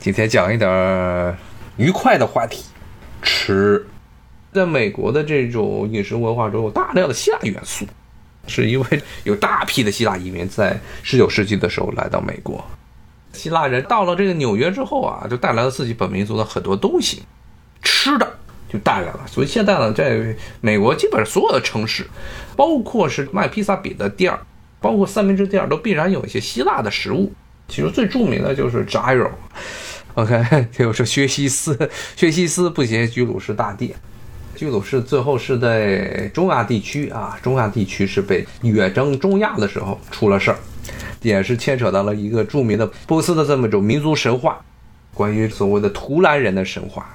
今天讲一点愉快的话题，吃。在美国的这种饮食文化中，有大量的希腊元素，是因为有大批的希腊移民在19世纪的时候来到美国。希腊人到了这个纽约之后啊，就带来了自己本民族的很多东西，吃的就带来了。所以现在呢，在美国基本上所有的城市，包括是卖披萨饼的店儿，包括三明治店儿，都必然有一些希腊的食物。其实最著名的就是 gyro。OK，就是薛西斯，薛西斯不写居鲁士大帝。居鲁士最后是在中亚地区啊，中亚地区是被远征中亚的时候出了事儿，也是牵扯到了一个著名的波斯的这么一种民族神话，关于所谓的图兰人的神话。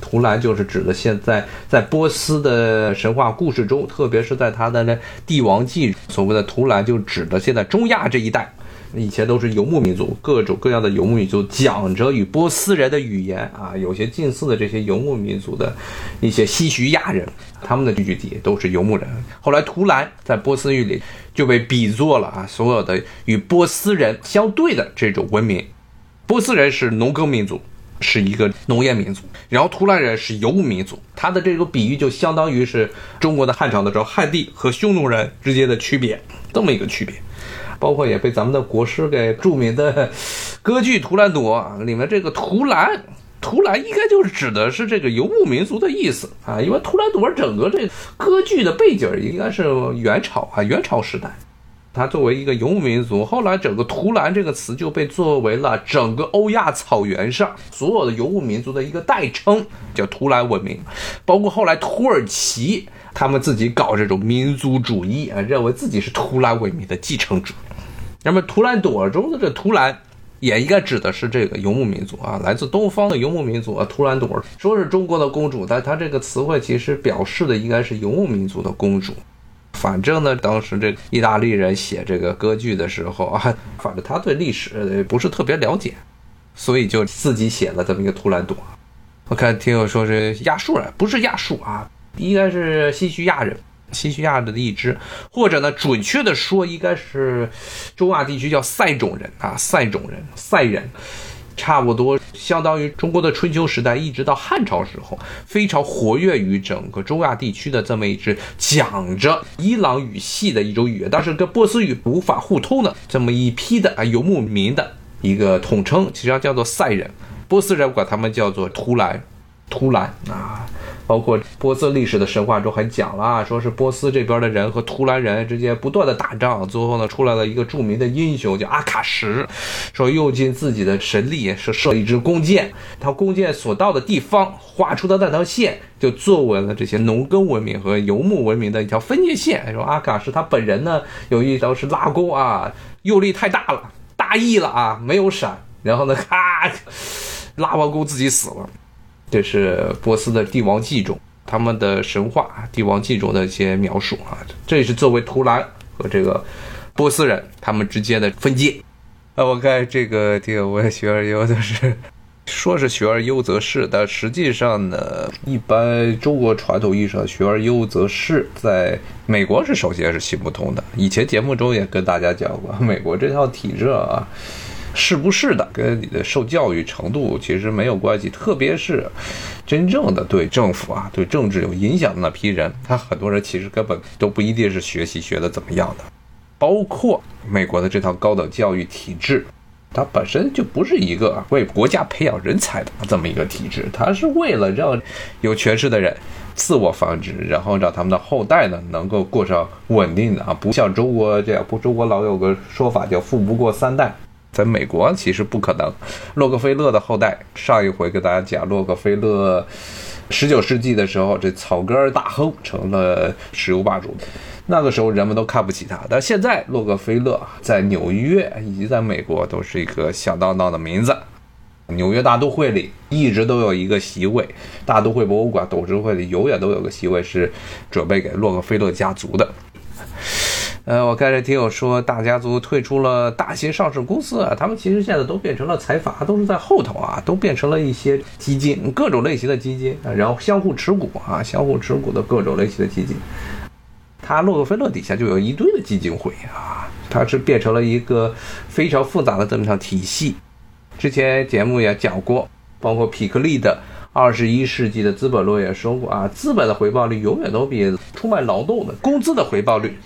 图兰就是指的现在在波斯的神话故事中，特别是在他的那帝王记，所谓的图兰就指的现在中亚这一带。以前都是游牧民族，各种各样的游牧民族讲着与波斯人的语言啊，有些近似的这些游牧民族的一些西徐亚人，他们的聚居地都是游牧人。后来图兰在波斯语里就被比作了啊，所有的与波斯人相对的这种文明。波斯人是农耕民族，是一个农业民族，然后图兰人是游牧民族。他的这个比喻就相当于是中国的汉朝的时候汉地和匈奴人之间的区别，这么一个区别。包括也被咱们的国师给著名的歌剧《图兰朵》里面这个“图兰”，“图兰”应该就是指的是这个游牧民族的意思啊，因为《图兰朵》整个这歌剧的背景应该是元朝啊，元朝时代，它作为一个游牧民族，后来整个“图兰”这个词就被作为了整个欧亚草原上所有的游牧民族的一个代称，叫“图兰文明”，包括后来土耳其他们自己搞这种民族主义啊，认为自己是图兰文明的继承者。那么图兰朵中的这图兰，也应该指的是这个游牧民族啊，来自东方的游牧民族啊。图兰朵说是中国的公主，但它这个词汇其实表示的应该是游牧民族的公主。反正呢，当时这意大利人写这个歌剧的时候 啊，反正他对历史不是特别了解，所以就自己写了这么一个图兰朵。我看听友说是亚述人，不是亚述啊，应该是西徐亚人。西徐亚的一支，或者呢，准确的说，应该是中亚地区叫塞种人啊，塞种人，塞人，差不多相当于中国的春秋时代一直到汉朝时候，非常活跃于整个中亚地区的这么一支讲着伊朗语系的一种语言，但是跟波斯语无法互通的这么一批的啊游牧民的一个统称，其实叫做塞人，波斯人管他们叫做图兰，图兰啊。包括波斯历史的神话中还讲了啊，说是波斯这边的人和图兰人之间不断的打仗，最后呢出来了一个著名的英雄叫阿卡什，说用尽自己的神力是射一支弓箭，他弓箭所到的地方画出的那条线就作为了这些农耕文明和游牧文明的一条分界线。说阿卡什他本人呢有一刀是拉弓啊，用力太大了，大意了啊，没有闪，然后呢咔拉完弓自己死了。这是波斯的帝王记中，他们的神话帝王记中的一些描述啊。这也是作为图兰和这个波斯人他们之间的分界。啊，我看这个这个我也学而优则是，说是学而优则仕，但实际上呢，一般中国传统意义上学而优则仕，在美国是首先是行不通的。以前节目中也跟大家讲过，美国这套体制啊。是不是的，跟你的受教育程度其实没有关系。特别是真正的对政府啊、对政治有影响的那批人，他很多人其实根本都不一定是学习学的怎么样的。包括美国的这套高等教育体制，它本身就不是一个为国家培养人才的这么一个体制，它是为了让有权势的人自我繁殖，然后让他们的后代呢能够过上稳定的啊，不像中国这样，不，中国老有个说法叫“富不过三代”。在美国其实不可能。洛克菲勒的后代，上一回跟大家讲，洛克菲勒十九世纪的时候，这草根大亨成了石油霸主，那个时候人们都看不起他。但现在，洛克菲勒在纽约以及在美国都是一个响当当的名字。纽约大都会里一直都有一个席位，大都会博物馆董事会里永远都有个席位是准备给洛克菲勒家族的。呃，我看这听友说，大家族退出了大型上市公司啊，他们其实现在都变成了财阀，都是在后头啊，都变成了一些基金，各种类型的基金，然后相互持股啊，相互持股的各种类型的基金。他洛克菲勒底下就有一堆的基金会啊，它是变成了一个非常复杂的这么一套体系。之前节目也讲过，包括匹克利的《二十一世纪的资本论》也说过啊，资本的回报率永远都比出卖劳动的工资的回报率，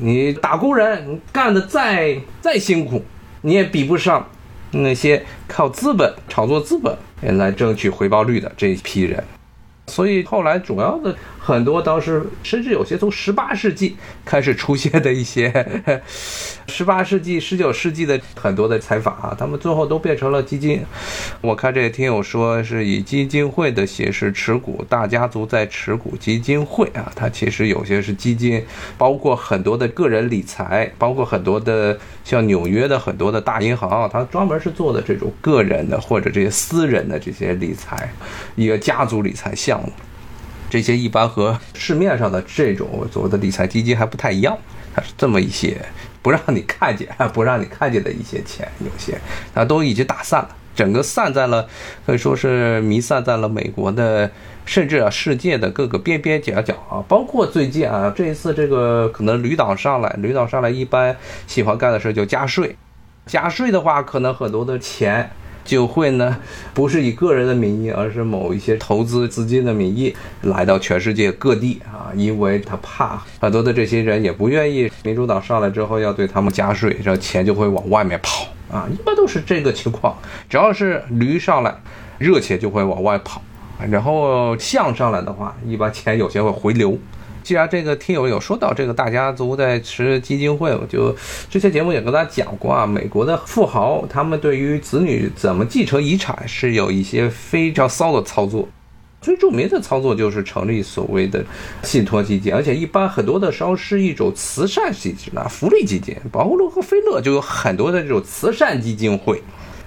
你打工人你干的再再辛苦，你也比不上那些靠资本炒作资本来争取回报率的这一批人。所以后来主要的很多当时甚至有些从十八世纪开始出现的一些 十八世纪、十九世纪的很多的采访啊，他们最后都变成了基金。我看这个听友说是以基金会的形式持股，大家族在持股基金会啊，它其实有些是基金，包括很多的个人理财，包括很多的像纽约的很多的大银行，它专门是做的这种个人的或者这些私人的这些理财，一个家族理财项目。这些一般和市面上的这种所谓的理财基金还不太一样，它是这么一些不让你看见、不让你看见的一些钱，有些它都已经打散了，整个散在了可以说是弥散在了美国的，甚至啊世界的各个边边角角啊，包括最近啊这一次这个可能旅党上来，旅党上来一般喜欢干的事就加税，加税的话可能很多的钱。就会呢，不是以个人的名义，而是某一些投资资金的名义来到全世界各地啊，因为他怕很多的这些人也不愿意民主党上来之后要对他们加税，这钱就会往外面跑啊，一般都是这个情况。只要是驴上来，热钱就会往外跑，然后象上来的话，一般钱有些会回流。既然这个听友有说到这个大家族在持基金会，我就之前节目也跟大家讲过啊，美国的富豪他们对于子女怎么继承遗产是有一些非常骚的操作，最著名的操作就是成立所谓的信托基金，而且一般很多的时候是一种慈善性质啊，福利基金，包括洛克菲勒就有很多的这种慈善基金会，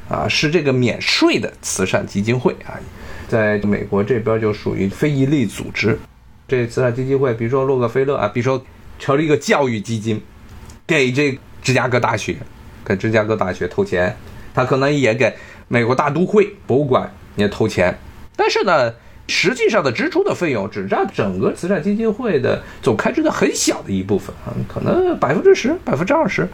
啊，是这个免税的慈善基金会啊，在美国这边就属于非营利组织。这慈善基金会，比如说洛克菲勒啊，比如说成立一个教育基金，给这芝加哥大学，给芝加哥大学投钱，他可能也给美国大都会博物馆也投钱，但是呢。实际上的支出的费用只占整个慈善基金会的总开支的很小的一部分啊，可能百分之十、百分之二十。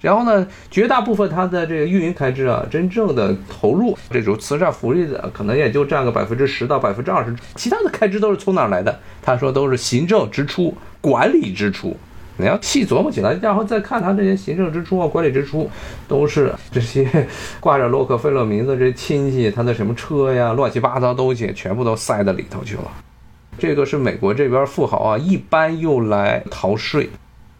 然后呢，绝大部分它的这个运营开支啊，真正的投入这种慈善福利的，可能也就占个百分之十到百分之二十，其他的开支都是从哪来的？他说都是行政支出、管理支出。你要细琢磨起来，然后再看他这些行政支出啊、管理支出，都是这些挂着洛克菲勒名字这亲戚，他的什么车呀、乱七八糟东西，全部都塞到里头去了。这个是美国这边富豪啊，一般用来逃税，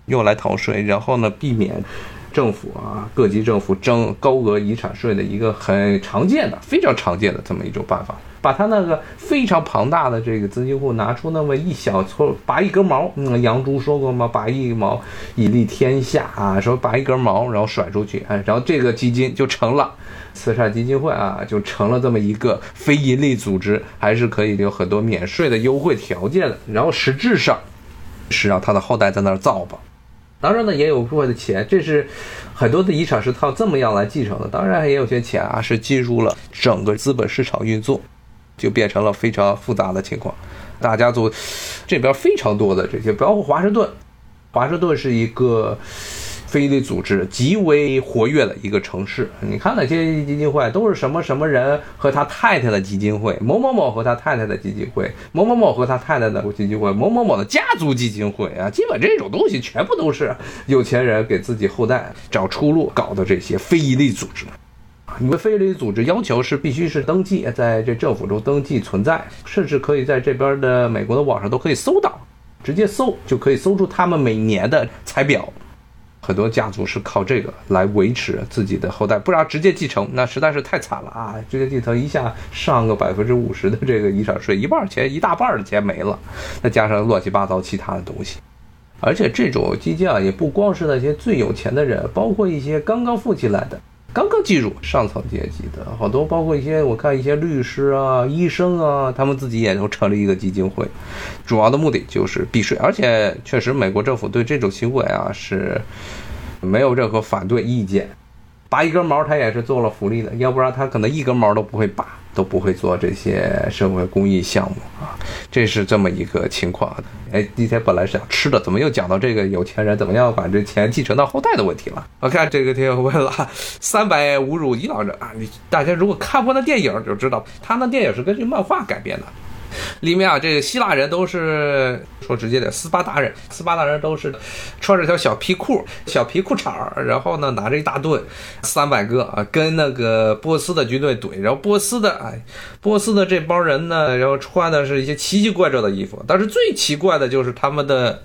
用来逃税，然后呢，避免政府啊、各级政府征高额遗产税的一个很常见的、非常常见的这么一种办法。把他那个非常庞大的这个资金库拿出那么一小撮，拔一根毛，嗯，杨朱说过吗？拔一毛以利天下啊，说拔一根毛，然后甩出去，哎，然后这个基金就成了慈善基金会啊，就成了这么一个非盈利组织，还是可以有很多免税的优惠条件的。然后实质上是让他的后代在那儿造吧。当然呢，也有部分的钱，这是很多的遗产是靠这么样来继承的。当然也有些钱啊是进入了整个资本市场运作。就变成了非常复杂的情况，大家族这边非常多的这些，包括华盛顿，华盛顿是一个非营利组织极为活跃的一个城市。你看那些基金会都是什么什么人和他太太的基金会，某某某和他太太的基金会，某某某和他太太的基金会，某某某的家族基金会啊，基本这种东西全部都是有钱人给自己后代找出路搞的这些非营利组织。你们非营利组织要求是必须是登记在这政府中登记存在，甚至可以在这边的美国的网上都可以搜到，直接搜就可以搜出他们每年的财表。很多家族是靠这个来维持自己的后代，不然直接继承那实在是太惨了啊！直接继承一下上个百分之五十的这个遗产税，一半钱一大半的钱没了，再加上乱七八糟其他的东西。而且这种基金啊，也不光是那些最有钱的人，包括一些刚刚富起来的。刚刚进入上层阶级的好多，包括一些我看一些律师啊、医生啊，他们自己也都成立一个基金会，主要的目的就是避税。而且确实，美国政府对这种行为啊是没有任何反对意见。拔一根毛，他也是做了福利的，要不然他可能一根毛都不会拔。都不会做这些社会公益项目啊，这是这么一个情况。哎，今天本来是讲吃的，怎么又讲到这个有钱人怎么样把这钱继承到后代的问题了？我看这个听友问了，三百侮辱伊朗人啊！你大家如果看过那电影就知道，他那电影是根据漫画改编的。里面啊，这个希腊人都是说直接点，斯巴达人，斯巴达人都是穿着条小皮裤、小皮裤衩，然后呢拿着一大盾，三百个啊，跟那个波斯的军队怼。然后波斯的哎，波斯的这帮人呢，然后穿的是一些奇奇怪怪的衣服，但是最奇怪的就是他们的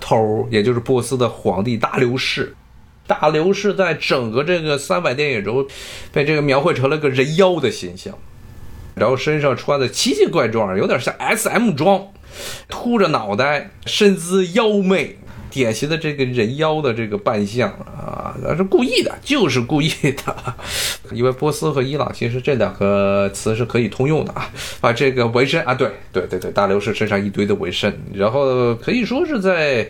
头，也就是波斯的皇帝大流士。大流士在整个这个三百电影中，被这个描绘成了个人妖的形象。然后身上穿的奇奇怪状，有点像 S.M 装，秃着脑袋，身姿妖媚，典型的这个人妖的这个扮相啊，那是故意的，就是故意的。因为波斯和伊朗其实这两个词是可以通用的啊。把这个纹身啊，对对对对，大流士身上一堆的纹身，然后可以说是在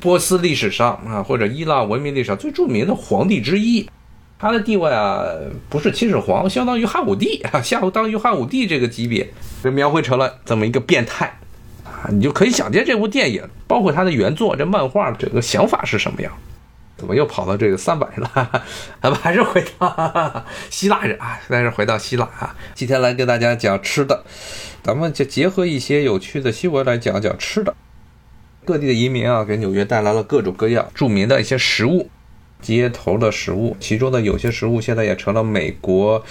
波斯历史上啊，或者伊朗文明历史上最著名的皇帝之一。他的地位啊，不是秦始皇，相当于汉武帝啊，相当于汉武帝这个级别，被描绘成了这么一个变态啊，你就可以想见这部电影，包括他的原作这漫画整个想法是什么样。怎么又跑到这个三百了？咱 们还是回到 希腊人啊，还是回到希腊啊。今天来跟大家讲吃的，咱们就结合一些有趣的新闻来讲讲吃的。各地的移民啊，给纽约带来了各种各样著名的一些食物。街头的食物，其中的有些食物现在也成了美国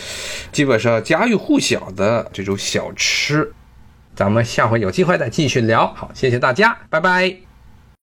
基本上家喻户晓的这种小吃。咱们下回有机会再继续聊。好，谢谢大家，拜拜。